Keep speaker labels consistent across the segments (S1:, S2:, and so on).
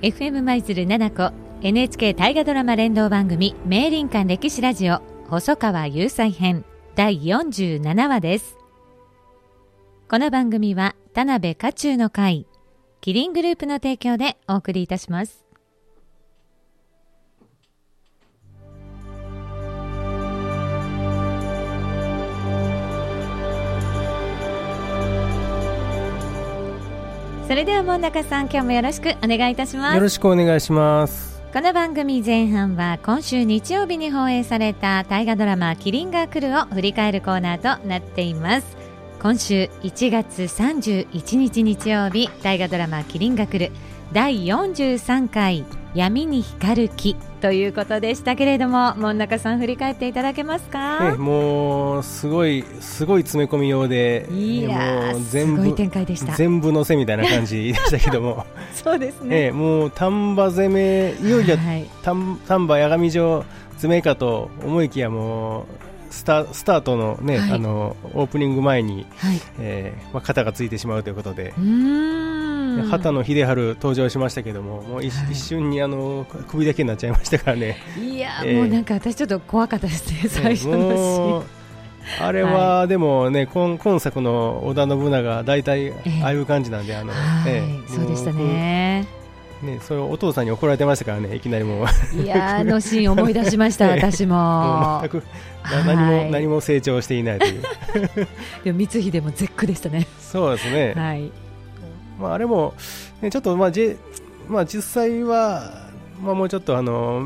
S1: FM 舞鶴七子 NHK 大河ドラマ連動番組名林館歴史ラジオ細川雄斎編第47話です。この番組は田辺家中の会キリングループの提供でお送りいたします。それでは門中さん今日もよろしくお願いいたします。
S2: よろしくお願いします。
S1: この番組前半は今週日曜日に放映された大河ドラマキリンが来るを振り返るコーナーとなっています。今週1月31日日曜日大河ドラマキリンが来る。第43回闇に光る木ということでしたけれども門中さん振り返っていただけますか、
S2: もうすごいすごい詰め込みようで
S1: いやもう全部
S2: 全部のせみたいな感じでしたけども。
S1: そうですね、
S2: えもう丹波攻めいよいよ丹波八神城詰めかと思いきやもうスタスタートのね、はい、あのオープニング前に、はい、えー、まあ、肩がついてしまうということで畑野秀治登場しましたけどももう一はい、一瞬にあの首だけになっちゃいましたからね。
S1: いや、えー、もうなんか私ちょっと怖かったですね最初のシーン。
S2: あれは、でもね今今作の織田信長大体ああいう感じなんで、あの、
S1: えー、そうでしたね。
S2: ね、それお父さんに怒られてましたからね、いきなりも
S1: う。いやあのシーン思い出しました、私も。
S2: 全く何も、何も成長していないという。
S1: でも光秀も絶句でしたね。
S2: そうですね。はい。まああれも、ね、ちょっとまあ、J、まあ実際は、まあもうちょっとあの、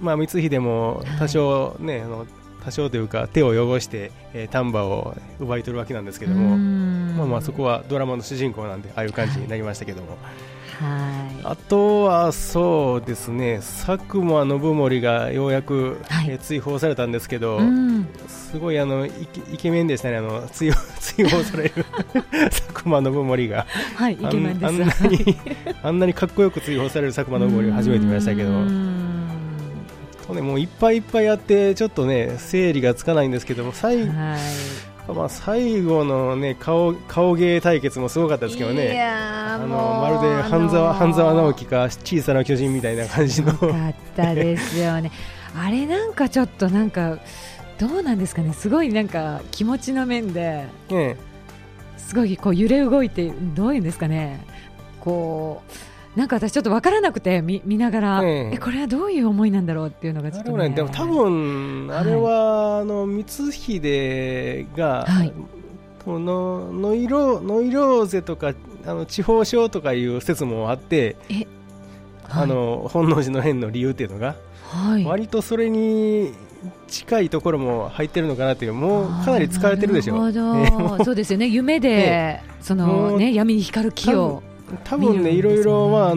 S2: まあ光秀も多少ね、はい、あの多少というか手を汚して、えー、丹波を奪い取るわけなんですけども、まあまあそこはドラマの主人公なんでああいう感じになりましたけども。はい、あとはそうですね佐久間信盛がようやく、はい、え追放されたんですけど、うん、すごいあのイケメンでしたねあの追 追放される佐久間信盛が、
S1: はい、イケメンです。あん
S2: なにあんなにかっこよく追放される佐久間信盛を初めて見ましたけど。とね、もういっぱいいっぱいやってちょっとね整理がつかないんですけども最,、はいまあ、最後の、ね、顔顔芸対決もすごかったですけどね。あのまるで半沢半沢直樹か小さな巨人みたいな感じの。か
S1: ったですよね。あれなんかちょっとなんかどうなんですかね。すごいなんか気持ちの面で、ね、すごいこう揺れ動いてどういうんですかね。こうなんか私ちょっと分からなくて見見ながら、ええこれはどういう思いなんだろうっていうのがちょっと、ね、
S2: でも多分あれは、はい、あの光秀が、はい、のノイロノイローゼとかあの地方症とかいう説もあって、はい、あの本能寺の変の理由っていうのが、はい、割とそれに近いところも入ってるのかなっていうもうかなり使われてるでしょ。う、
S1: そうですよね。夢で、そのね闇に光る木を
S2: 多分ねいろいろまあ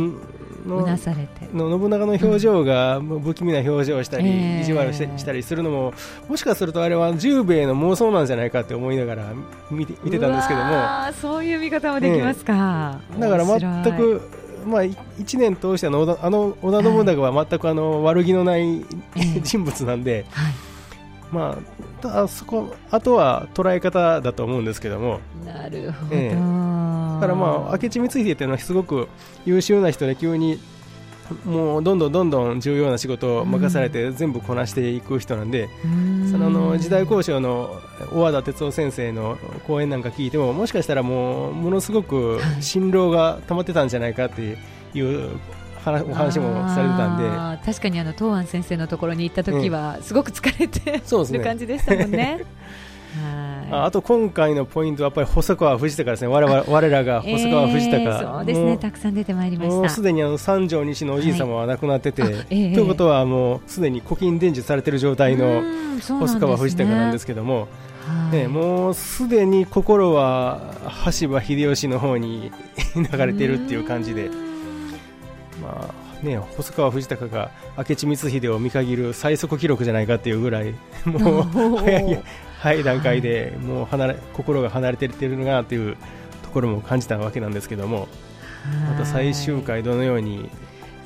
S1: うなされて。
S2: の信長の表情が不気味な表情をしたり、うん、意地悪ししたりするのももしかするとあれは十兵衛の妄想なんじゃないかって思いながら見て見てたんですけども。
S1: そういう見方もできますか、
S2: ね、だから全くまあ、1年通してのあの織田信長は全くあの悪気のない人物なんで、はい。まあ、あそこあとは捉え方だと思うんですけども。
S1: なるほど、ええ、
S2: だからまあ明智光秀っていうのはすごく優秀な人で急にもうどんどんどんどん重要な仕事を任されて全部こなしていく人なんで、うん、そのの時代交渉の小和田哲夫先生の講演なんか聞いてももしかしたらもうものすごく辛労が溜まってたんじゃないかっていうお話もされてたん
S1: で。確かにあの東安先生のところに行った時は、すごく疲れて、うん、る感じでしたもんね。
S2: ああと今回のポイントはやっぱり細川藤孝ですね、我々我らが細川藤孝、え
S1: ー、そうですね、たくさん出てまいりました。
S2: もうすでにあの三条西のおじい様は亡くなってて、はいえー、ということはもうすでに古今伝授されている状態の細川藤孝なんですけども、ね、もうすでに心は羽柴秀吉の方に流れているっていう感じで。まあね、細川藤孝が明智光秀を見限る最速記録じゃないかっていうぐらいもう 早い段階でもう離れ心が離れているのかなというところも感じたわけなんですけどもまた最終回どのように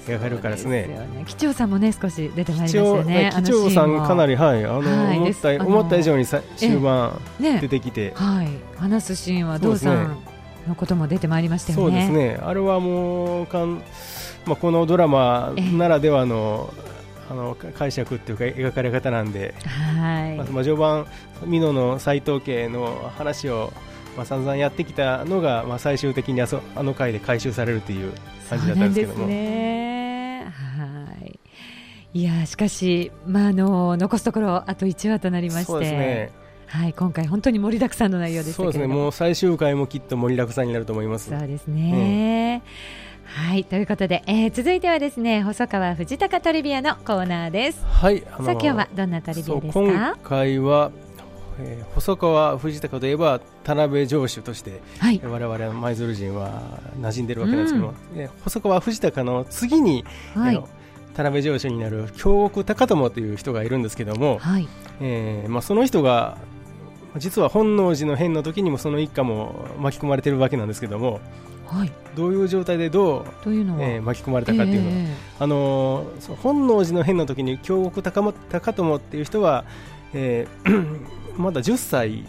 S2: 描かれるかですね。
S1: 機長、さんもね少し出てまいりましたね。
S2: 機長さんかなりはいあの、はい、思った思った以上にさ終盤出てきて、ね、
S1: はい話すシーンはどうさんのことも出てまいりましたよね。
S2: そうですね。あれはもうかんまあ、このドラマならではの、あの解釈っていうか描かれ方なんで、はいまあ、序盤、美濃の斎藤家の話を、まあ、散々やってきたのが、まあ、最終的にあそあの回で回収されるという感じだったんですけども。
S1: ね、はいいやしかし、まあ、あの残すところあと1話となりまして。ね、はい、今回本当に盛りだくさんの内容ですそうですね、
S2: もう最終回もきっと盛りだくさんになると思います。
S1: そうですね。うんはいということで、えー、続いてはですね細川藤高トリビアのコーナーです。
S2: はい。
S1: あのさあ今日はどんなトリビアですか？
S2: 今回は、えー、細川藤高といえば田辺城主として、はい、我々舞鶴人は馴染んでるわけなんですけども、うん、えー、細川藤高の次に、はい、田辺城主になる京極高友という人がいるんですけども、はいえーまあ、その人が実は本能寺の変の時にもその一家も巻き込まれているわけなんですけども、はい、どういう状態でどうううえー、巻き込まれたかっていうの。は、えー、あのー、本能寺の変の時に京極高高友っていう人は、えー、まだ10歳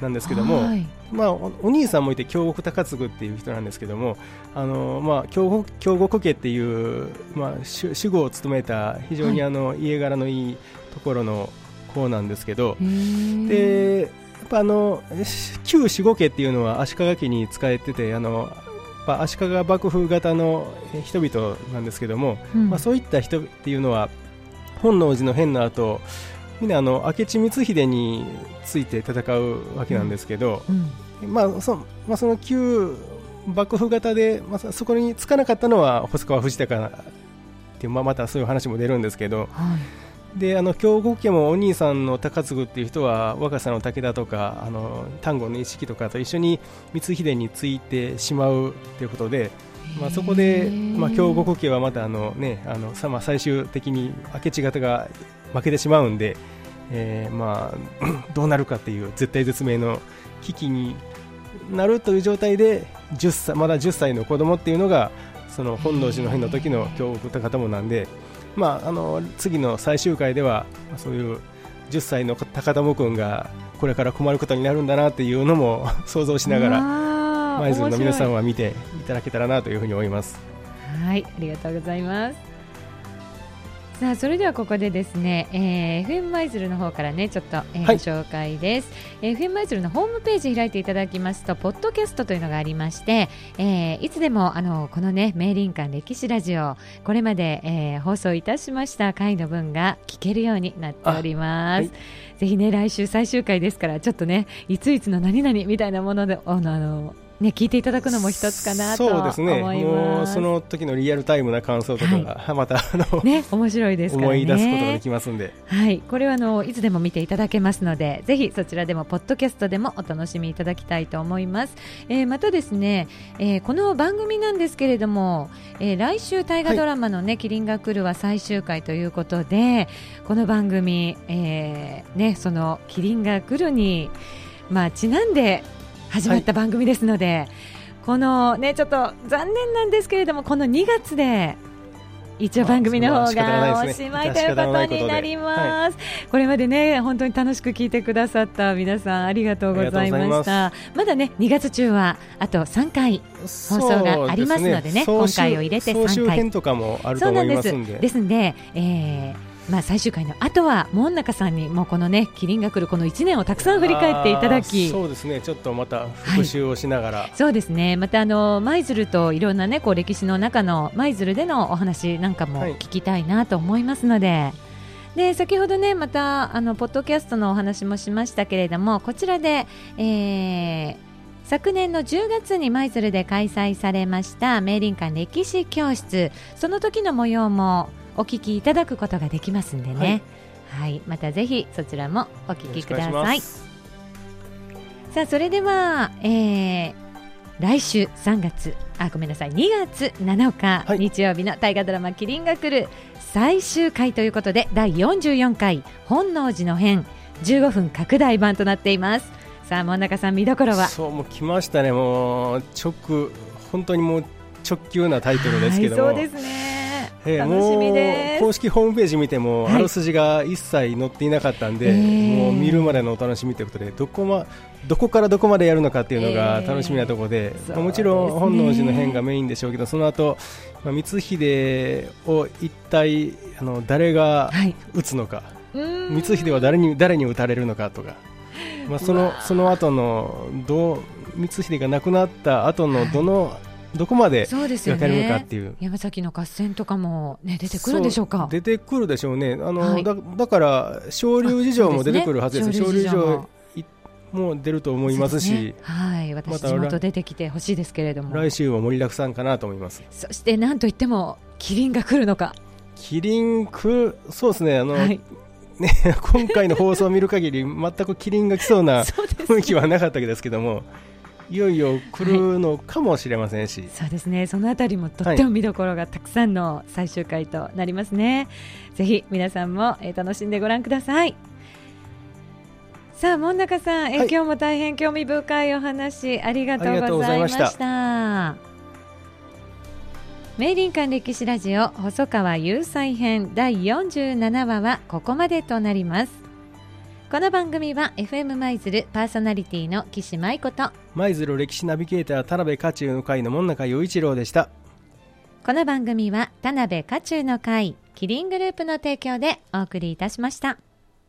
S2: なんですけども、はい、まあ、お兄さんもいて京極高次っていう人なんですけども、あのまあ、京極京極家っていう、まあ、守護を務めた非常にあの、はい、家柄のいいところの子なんですけど、でやっぱあの旧守護家っていうのは足利家に使えててあのぱ足利幕府型の人々なんですけども、うん、まあ、そういった人っていうのは本能寺の変の後みんなあの明智光秀について戦うわけなんですけど、うん、まあそまあ、その旧幕府型で、まあ、そこにつかなかったのは細川藤孝っていう、まあ、またそういう話も出るんですけど、はいであの京極家もお兄さんの高次っていう人は若狭の武田とかあの丹後の一色とかと一緒に光秀についてしまうということで、まあ、そこで、まあ、京極家はまたあの、ね、あのさ、まあ、最終的に明智方が負けてしまうんで、えーまあ、どうなるかっていう絶対絶命の危機になるという状態で10歳まだ10歳の子供っていうのがその本能寺の変の時の京極高友なんで。まあ、あの次の最終回ではそういう10歳の高田君がこれから困ることになるんだなっていうのも 想像しながら舞鶴の皆さんは見ていただけたらなというふうに思います。
S1: はいありがとうございますさあそれではここでですね、えー、FM 舞鶴の方からねちょっと、えー、ご紹介です、えー、FM 舞鶴のホームページ開いていただきますとポッドキャストというのがありまして、えー、いつでもあのこのね明林館歴史ラジオこれまで、えー、放送いたしました回の分が聞けるようになっております、はい、ぜひね来週最終回ですからちょっとねいついつの何々みたいなものであのあのね、聞いていただくのも一つかなとそうですね、もう
S2: その時のリアルタイムな感想とかが、はい、またあの、
S1: ね、面白いですから、ね、
S2: 思い出すことができますんで、
S1: はい、これはあのいつでも見ていただけますので、ぜひそちらでもポッドキャストでもお楽しみいただきたいと思います。えー、またですね、えー、この番組なんですけれども、えー、来週大河ドラマのね、はい、キリンが来るは最終回ということで、この番組、えー、ね、そのキリンが来るにまあちなんで始まった番組ですので、はい、このねちょっと残念なんですけれどもこの2月で一応番組の方がおしまいということになります。これまでね本当に楽しく聞いてくださった皆さんありがとうございました。まだね2月中はあと3回放送がありますのでね、ね、今回を入れて3回
S2: とかもあると思いますんで。
S1: ですんで、えーまあ、最終回の後は門中さんにもこのねキリンが来るこの1年をたくさん振り返っていただき
S2: そうですね。ちょっとまた復習をしながら、はい、
S1: そうですね。またあの舞鶴といろんなねこう歴史の中の舞鶴でのお話なんかも聞きたいなと思いますので。はいで先ほどねまたあのポッドキャストのお話もしましたけれどもこちらで、えー、昨年の10月に舞鶴で開催されました明林館歴史教室。その時の模様もお聞きいただくことができますんでね、はい、はい、またぜひそちらもお聞きください。さあそれでは、えー、来週3月あごめんなさい。2月7日、はい、日曜日の大河ドラマ「キリンが来る」最終回ということで第44回本能寺の変15分拡大版となっています。さあ真ん中さん見どころは？
S2: そうもう来ましたね。もう直本当にもう直球なタイトルですけども、
S1: はい、そうですねえー、楽しみで
S2: す。公式ホームページ見ても、はい、あらすじが一切載っていなかったんで、えー、もう見るまでのお楽しみということでどこ,、ま、どこからどこまでやるのかっていうのが楽しみなところでえー、もちろん本能寺の変がメインでしょうけどその後、まあ、光秀を一体あの誰が撃つのか、はい、光秀は誰に誰に撃たれるのかとか。まあ、そのその後のど光秀が亡くなった後のどの、はいどこまで描かれるかっていう、ね、
S1: 山崎の合戦とかも、ね、出てくるんでしょうか。
S2: 出てくるでしょうね。あの、はい、だだから昇竜事情も出てくるはずです昇竜事情も。出ると思いますし、ね、
S1: はい。私地元出てきてほしいですけれども。
S2: 来週は盛りだくさんかなと思います。
S1: そしてなんといってもキリンが来るのか。
S2: キリンくそうですね。あの、はい。ね、今回の放送を見る限り全くキリンが来そうな雰囲気はなかったわけですけどもいよいよ来るのかもしれませんし、はい、
S1: そうですね。そのあたりもとっても見どころがたくさんの最終回となりますね、はい、ぜひ皆さんも、えー、楽しんでご覧ください。さあ門中さん、えー、はい、今日も大変興味深いお話ありがとうございました。明林館歴史ラジオ細川雄斎編第47話はここまでとなりますこの番組は FM 舞鶴パーソナリティの岸舞子と
S2: 舞鶴歴史ナビゲーター田辺家中の会の門中雄一郎でした
S1: この番組は田辺家中の会キリングループの提供でお送りいたしました。